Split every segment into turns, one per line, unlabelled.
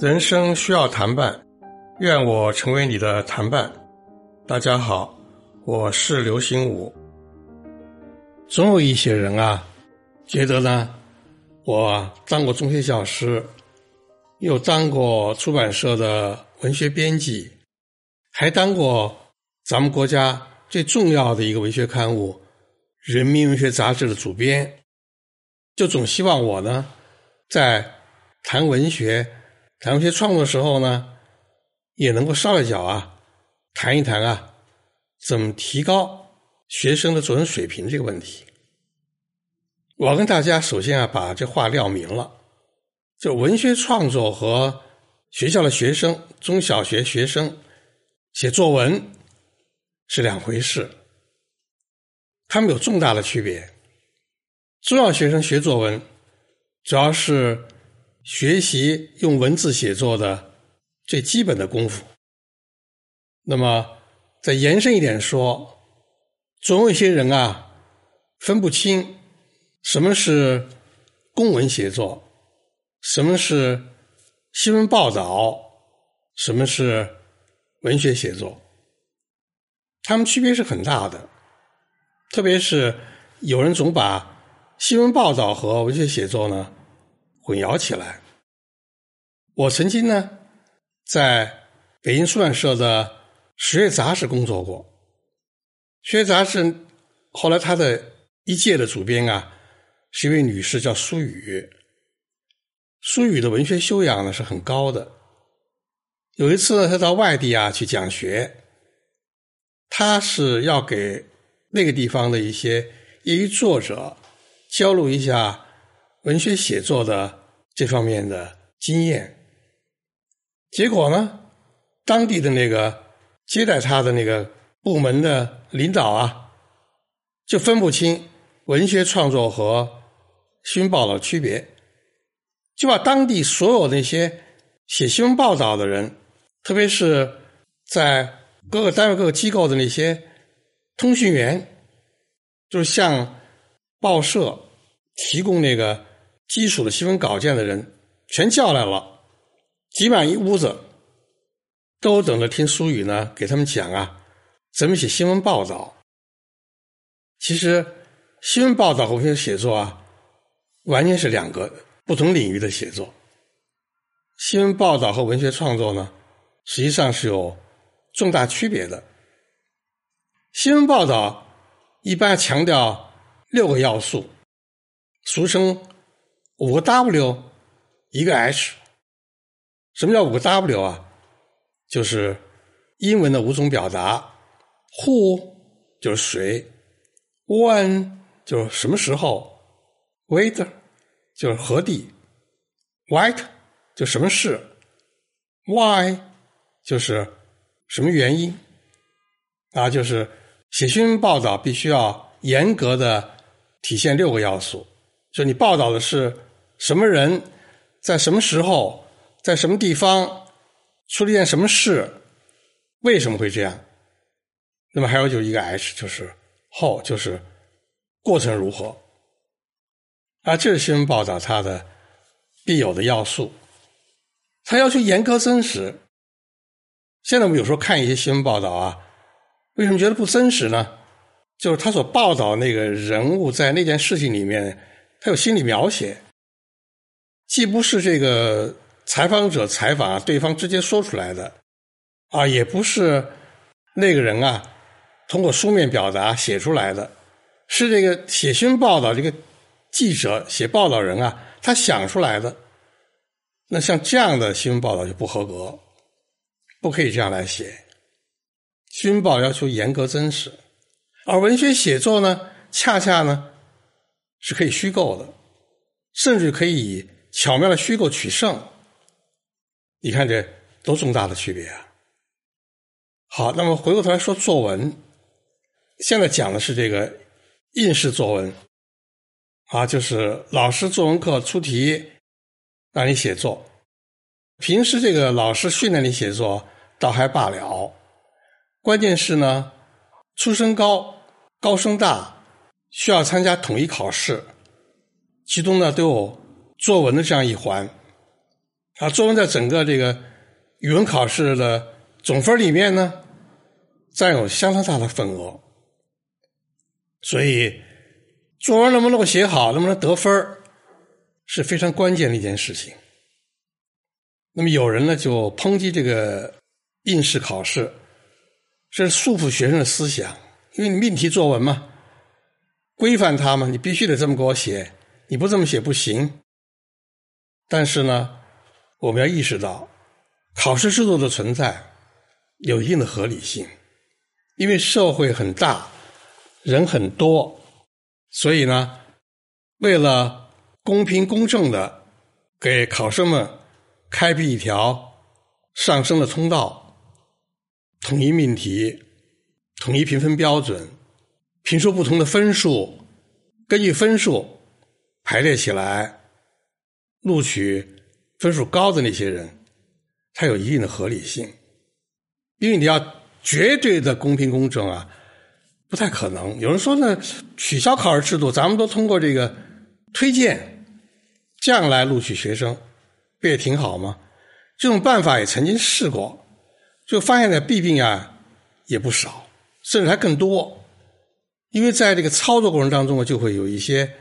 人生需要谈伴，愿我成为你的谈伴。大家好，我是刘心武。总有一些人啊，觉得呢，我当过中学教师，又当过出版社的文学编辑，还当过咱们国家最重要的一个文学刊物《人民文学杂志》的主编，就总希望我呢，在谈文学。谈文学创作的时候呢，也能够捎一脚啊，谈一谈啊，怎么提高学生的作文水平这个问题。我要跟大家首先啊，把这话撂明了，就文学创作和学校的学生、中小学学生写作文是两回事，他们有重大的区别。中小学生学作文，主要是。学习用文字写作的最基本的功夫。那么，再延伸一点说，总有一些人啊，分不清什么是公文写作，什么是新闻报道，什么是文学写作，他们区别是很大的。特别是有人总把新闻报道和文学写作呢。混淆起来。我曾经呢，在北京出版社的《十月杂志》工作过，《十月杂志》后来他的一届的主编啊，是一位女士，叫苏雨。苏雨的文学修养呢是很高的。有一次呢，她到外地啊去讲学，她是要给那个地方的一些业余作者交流一下。文学写作的这方面的经验，结果呢，当地的那个接待他的那个部门的领导啊，就分不清文学创作和新报道的区别，就把当地所有那些写新闻报道的人，特别是在各个单位、各个机构的那些通讯员，就是向报社提供那个。基础的新闻稿件的人全叫来了，挤满一屋子，都等着听苏语呢，给他们讲啊，怎么写新闻报道。其实，新闻报道和文学写作啊，完全是两个不同领域的写作。新闻报道和文学创作呢，实际上是有重大区别的。新闻报道一般强调六个要素，俗称。五个 W，一个 H。什么叫五个 W 啊？就是英文的五种表达：Who 就是谁，When 就是什么时候，Where 就是何地，What 就什么事，Why 就是什么原因。啊，就是写新闻报道必须要严格的体现六个要素，就你报道的是。什么人，在什么时候，在什么地方，出了一件什么事？为什么会这样？那么还有就是一个 H，就是后，就是过程如何？啊，这是新闻报道它的必有的要素。它要求严格真实。现在我们有时候看一些新闻报道啊，为什么觉得不真实呢？就是他所报道那个人物在那件事情里面，他有心理描写。既不是这个采访者采访对方直接说出来的，啊，也不是那个人啊通过书面表达写出来的，是这个写新闻报道这个记者写报道人啊他想出来的。那像这样的新闻报道就不合格，不可以这样来写。新闻报要求严格真实，而文学写作呢，恰恰呢是可以虚构的，甚至可以以。巧妙的虚构取胜，你看这多重大的区别啊！好，那么回过头来说作文，现在讲的是这个应试作文啊，就是老师作文课出题让你写作，平时这个老师训练你写作倒还罢了，关键是呢，出身高、高升大、需要参加统一考试，其中呢都有作文的这样一环。啊，作文在整个这个语文考试的总分里面呢，占有相当大的份额。所以，作文能不能够写好，能不能得分是非常关键的一件事情。那么有人呢就抨击这个应试考试，这是束缚学生的思想，因为你命题作文嘛。规范他嘛，你必须得这么给我写，你不这么写不行。但是呢，我们要意识到，考试制度的存在有一定的合理性，因为社会很大，人很多，所以呢，为了公平公正的给考生们开辟一条上升的通道，统一命题，统一评分标准。评出不同的分数，根据分数排列起来，录取分数高的那些人，才有一定的合理性。因为你要绝对的公平公正啊，不太可能。有人说呢，取消考试制度，咱们都通过这个推荐这样来录取学生，不也挺好吗？这种办法也曾经试过，就发现的弊病啊也不少，甚至还更多。因为在这个操作过程当中啊，就会有一些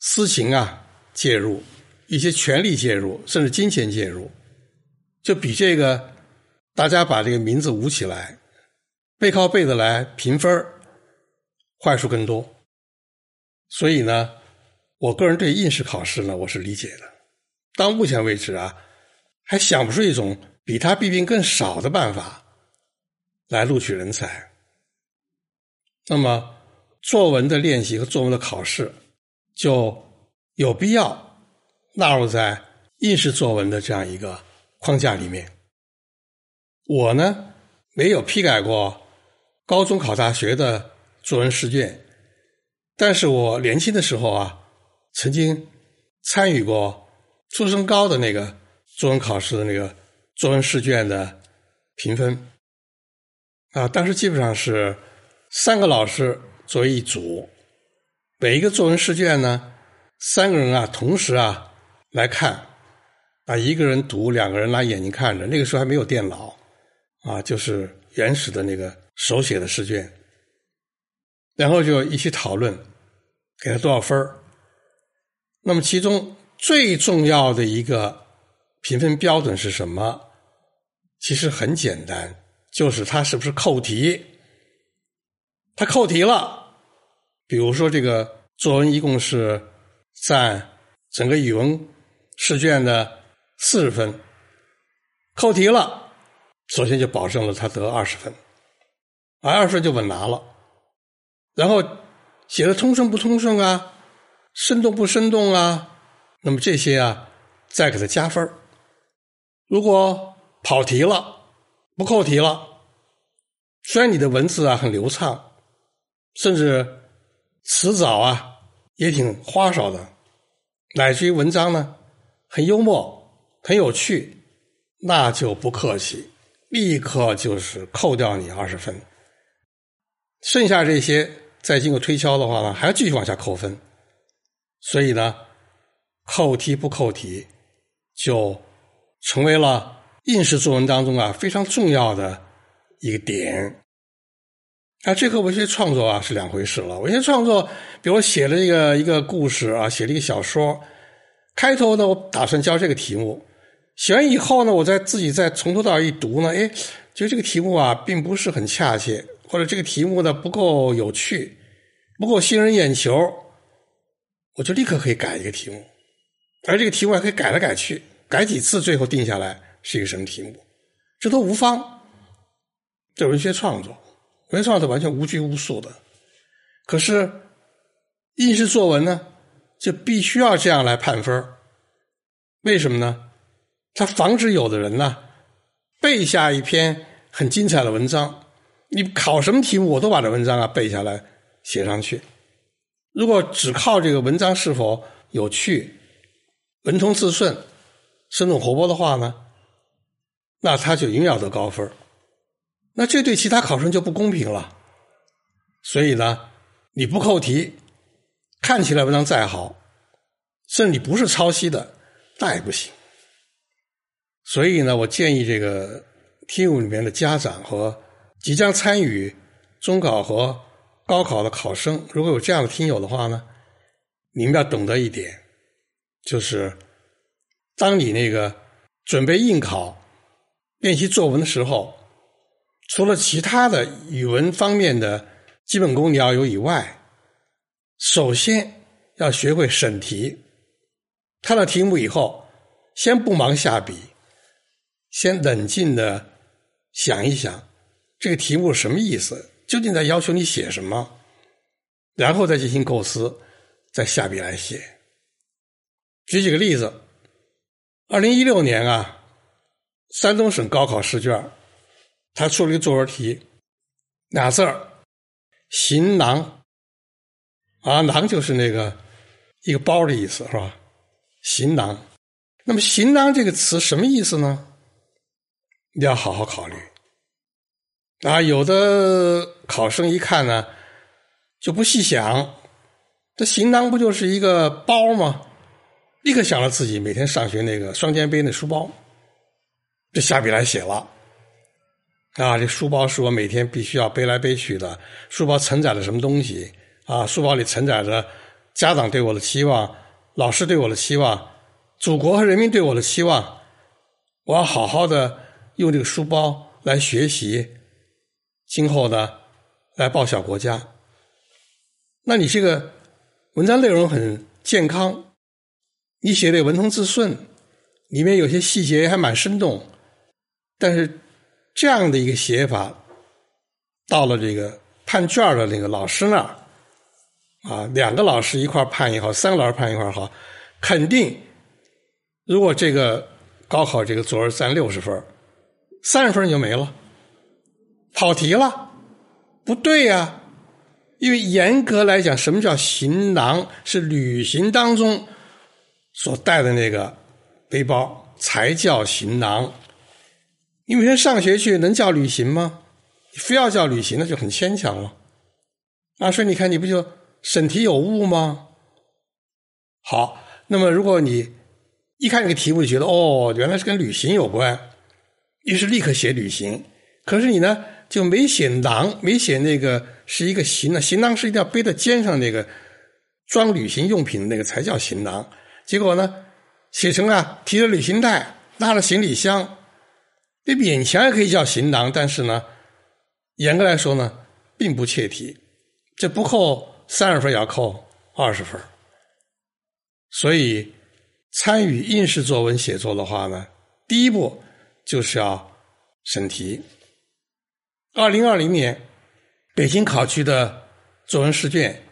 私情啊介入，一些权力介入，甚至金钱介入，就比这个大家把这个名字捂起来，背靠背的来评分坏处更多。所以呢，我个人对应试考试呢，我是理解的。到目前为止啊，还想不出一种比他弊病更少的办法来录取人才。那么。作文的练习和作文的考试，就有必要纳入在应试作文的这样一个框架里面。我呢，没有批改过高中考大学的作文试卷，但是我年轻的时候啊，曾经参与过初升高的那个作文考试的那个作文试卷的评分，啊，当时基本上是三个老师。作为一组，每一个作文试卷呢，三个人啊同时啊来看，啊一个人读，两个人拿眼睛看着。那个时候还没有电脑，啊就是原始的那个手写的试卷，然后就一起讨论，给他多少分那么其中最重要的一个评分标准是什么？其实很简单，就是他是不是扣题。他扣题了，比如说这个作文一共是占整个语文试卷的四十分，扣题了，首先就保证了他得二十分，二十分就稳拿了。然后写的通顺不通顺啊，生动不生动啊，那么这些啊再给他加分如果跑题了，不扣题了，虽然你的文字啊很流畅。甚至词藻啊也挺花哨的，乃至于文章呢很幽默、很有趣，那就不客气，立刻就是扣掉你二十分。剩下这些再经过推敲的话呢，还要继续往下扣分。所以呢，扣题不扣题，就成为了应试作文当中啊非常重要的一个点。啊，这和文学创作啊是两回事了。文学创作，比如写了一个一个故事啊，写了一个小说，开头呢，我打算教这个题目，写完以后呢，我再自己再从头到尾一读呢，哎，觉得这个题目啊并不是很恰切，或者这个题目呢不够有趣，不够吸引人眼球，我就立刻可以改一个题目，而这个题目还可以改来改去，改几次，最后定下来是一个什么题目，这都无妨，这文学创作。文创是完全无拘无束的，可是应试作文呢，就必须要这样来判分为什么呢？它防止有的人呢背下一篇很精彩的文章，你考什么题目我都把这文章啊背下来写上去。如果只靠这个文章是否有趣、文通字顺、生动活泼的话呢，那他就永远要得高分那这对其他考生就不公平了，所以呢，你不扣题，看起来文章再好，甚至你不是抄袭的，那也不行。所以呢，我建议这个听友里面的家长和即将参与中考和高考的考生，如果有这样的听友的话呢，你们要懂得一点，就是当你那个准备应考、练习作文的时候，除了其他的语文方面的基本功你要有以外，首先要学会审题。看到题目以后，先不忙下笔。先冷静的想一想，这个题目什么意思？究竟在要求你写什么？然后再进行构思，再下笔来写。举几个例子：二零一六年啊，山东省高考试卷，他出了一个作文题，俩字儿“行囊”，啊，囊就是那个一个包的意思，是吧？行囊。那么“行囊”这个词什么意思呢？你要好好考虑啊！有的考生一看呢，就不细想，这行囊不就是一个包吗？立刻想到自己每天上学那个双肩背那书包，这下笔来写了。啊，这书包是我每天必须要背来背去的，书包承载了什么东西？啊，书包里承载着家长对我的期望，老师对我的期望，祖国和人民对我的期望。我要好好的。用这个书包来学习，今后呢来报效国家。那你这个文章内容很健康，你写的文通字顺，里面有些细节还蛮生动。但是这样的一个写法，到了这个判卷的那个老师那儿，啊，两个老师一块判也好，三个老师判一块好，肯定如果这个高考这个作文占六十分三十分你就没了，跑题了，不对呀！因为严格来讲，什么叫行囊？是旅行当中所带的那个背包才叫行囊。你每天上学去能叫旅行吗？非要叫旅行，那就很牵强了。啊，所以你看，你不就审题有误吗？好，那么如果你一看这个题目，就觉得哦，原来是跟旅行有关。于是立刻写旅行，可是你呢就没写囊，没写那个是一个行囊，行囊是一定要背在肩上那个装旅行用品的那个才叫行囊。结果呢写成了提着旅行袋，拉着行李箱，这勉强也可以叫行囊，但是呢严格来说呢并不切题，这不扣三十分也要扣二十分。所以参与应试作文写作的话呢，第一步。就是要审题。二零二零年北京考区的作文试卷，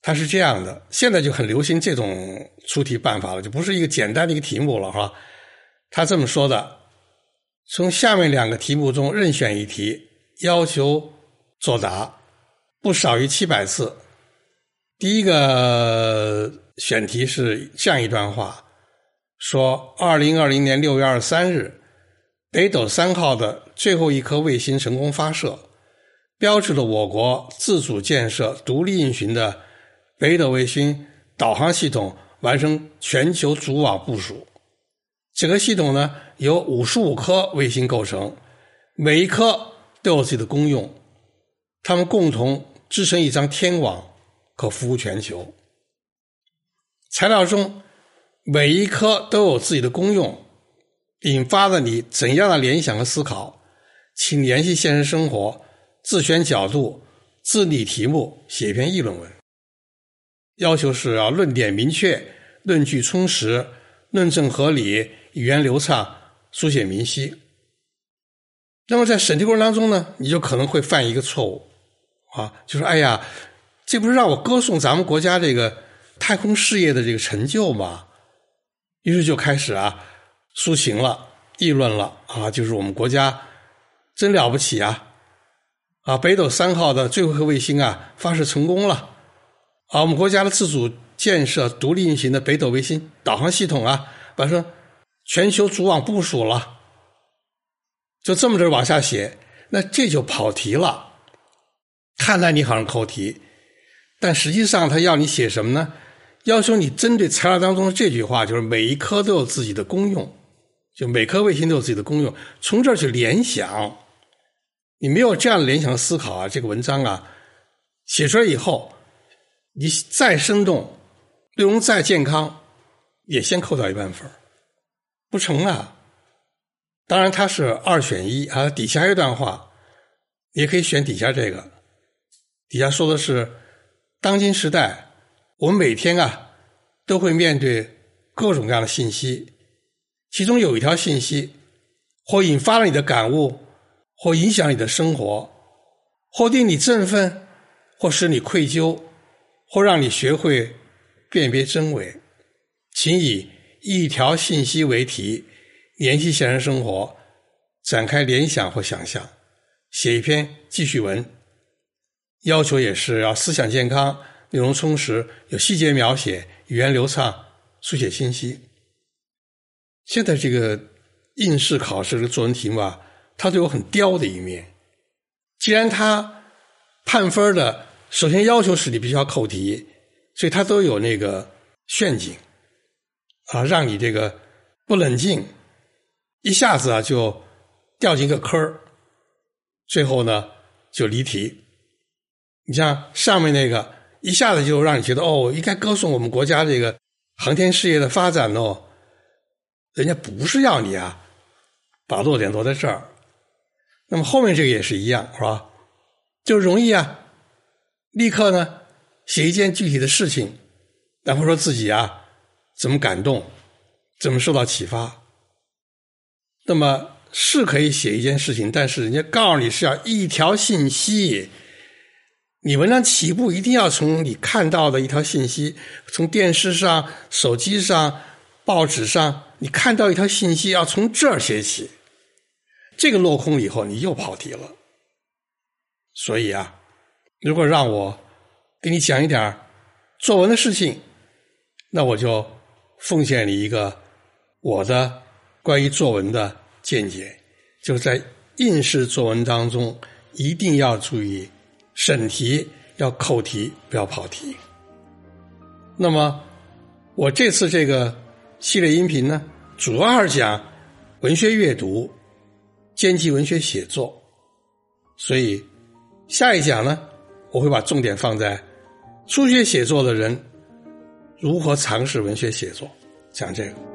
它是这样的。现在就很流行这种出题办法了，就不是一个简单的一个题目了，哈。他这么说的：从下面两个题目中任选一题，要求作答不少于七百字。第一个选题是这样一段话：说二零二零年六月二十三日。北斗三号的最后一颗卫星成功发射，标志着我国自主建设、独立运行的北斗卫星导航系统完成全球组网部署。这个系统呢，由五十五颗卫星构成，每一颗都有自己的功用，它们共同织成一张天网，可服务全球。材料中每一颗都有自己的功用。引发了你怎样的联想和思考？请联系现实生活，自选角度，自拟题目，写一篇议论文。要求是要论点明确，论据充实，论证合理，语言流畅，书写明晰。那么在审题过程当中呢，你就可能会犯一个错误啊，就是哎呀，这不是让我歌颂咱们国家这个太空事业的这个成就吗？于是就开始啊。抒情了，议论了啊，就是我们国家真了不起啊！啊，北斗三号的最后一颗卫星啊发射成功了啊，我们国家的自主建设、独立运行的北斗卫星导航系统啊，把说全球组网部署了，就这么着往下写，那这就跑题了。看来你好像扣题，但实际上他要你写什么呢？要求你针对材料当中的这句话，就是每一颗都有自己的功用，就每颗卫星都有自己的功用，从这儿去联想。你没有这样的联想思考啊，这个文章啊写出来以后，你再生动，内容再健康，也先扣掉一半分不成啊。当然，它是二选一啊。底下一段话，也可以选底下这个。底下说的是，当今时代，我们每天啊都会面对各种各样的信息，其中有一条信息，或引发了你的感悟，或影响你的生活，或令你振奋，或使你愧疚，或让你学会辨别真伪。请以一条信息为题。联系现实生活，展开联想或想象，写一篇记叙文。要求也是要思想健康，内容充实，有细节描写，语言流畅，书写清晰。现在这个应试考试的作文题目啊，它都有很刁的一面。既然它判分的首先要求是你必须要扣题，所以它都有那个陷阱啊，让你这个不冷静。一下子啊，就掉进一个坑儿，最后呢就离题。你像上面那个，一下子就让你觉得哦，应该歌颂我们国家这个航天事业的发展哦。人家不是要你啊，把落点落在这儿。那么后面这个也是一样，是吧？就容易啊，立刻呢写一件具体的事情，然后说自己啊怎么感动，怎么受到启发。那么是可以写一件事情，但是人家告诉你是要一条信息，你文章起步一定要从你看到的一条信息，从电视上、手机上、报纸上，你看到一条信息，要从这儿写起。这个落空以后，你又跑题了。所以啊，如果让我给你讲一点作文的事情，那我就奉献你一个我的。关于作文的见解，就是在应试作文当中，一定要注意审题，要扣题，不要跑题。那么，我这次这个系列音频呢，主要是讲文学阅读、兼及文学写作，所以下一讲呢，我会把重点放在初学写作的人如何尝试文学写作，讲这个。